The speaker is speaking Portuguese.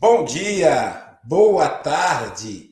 Bom dia, boa tarde,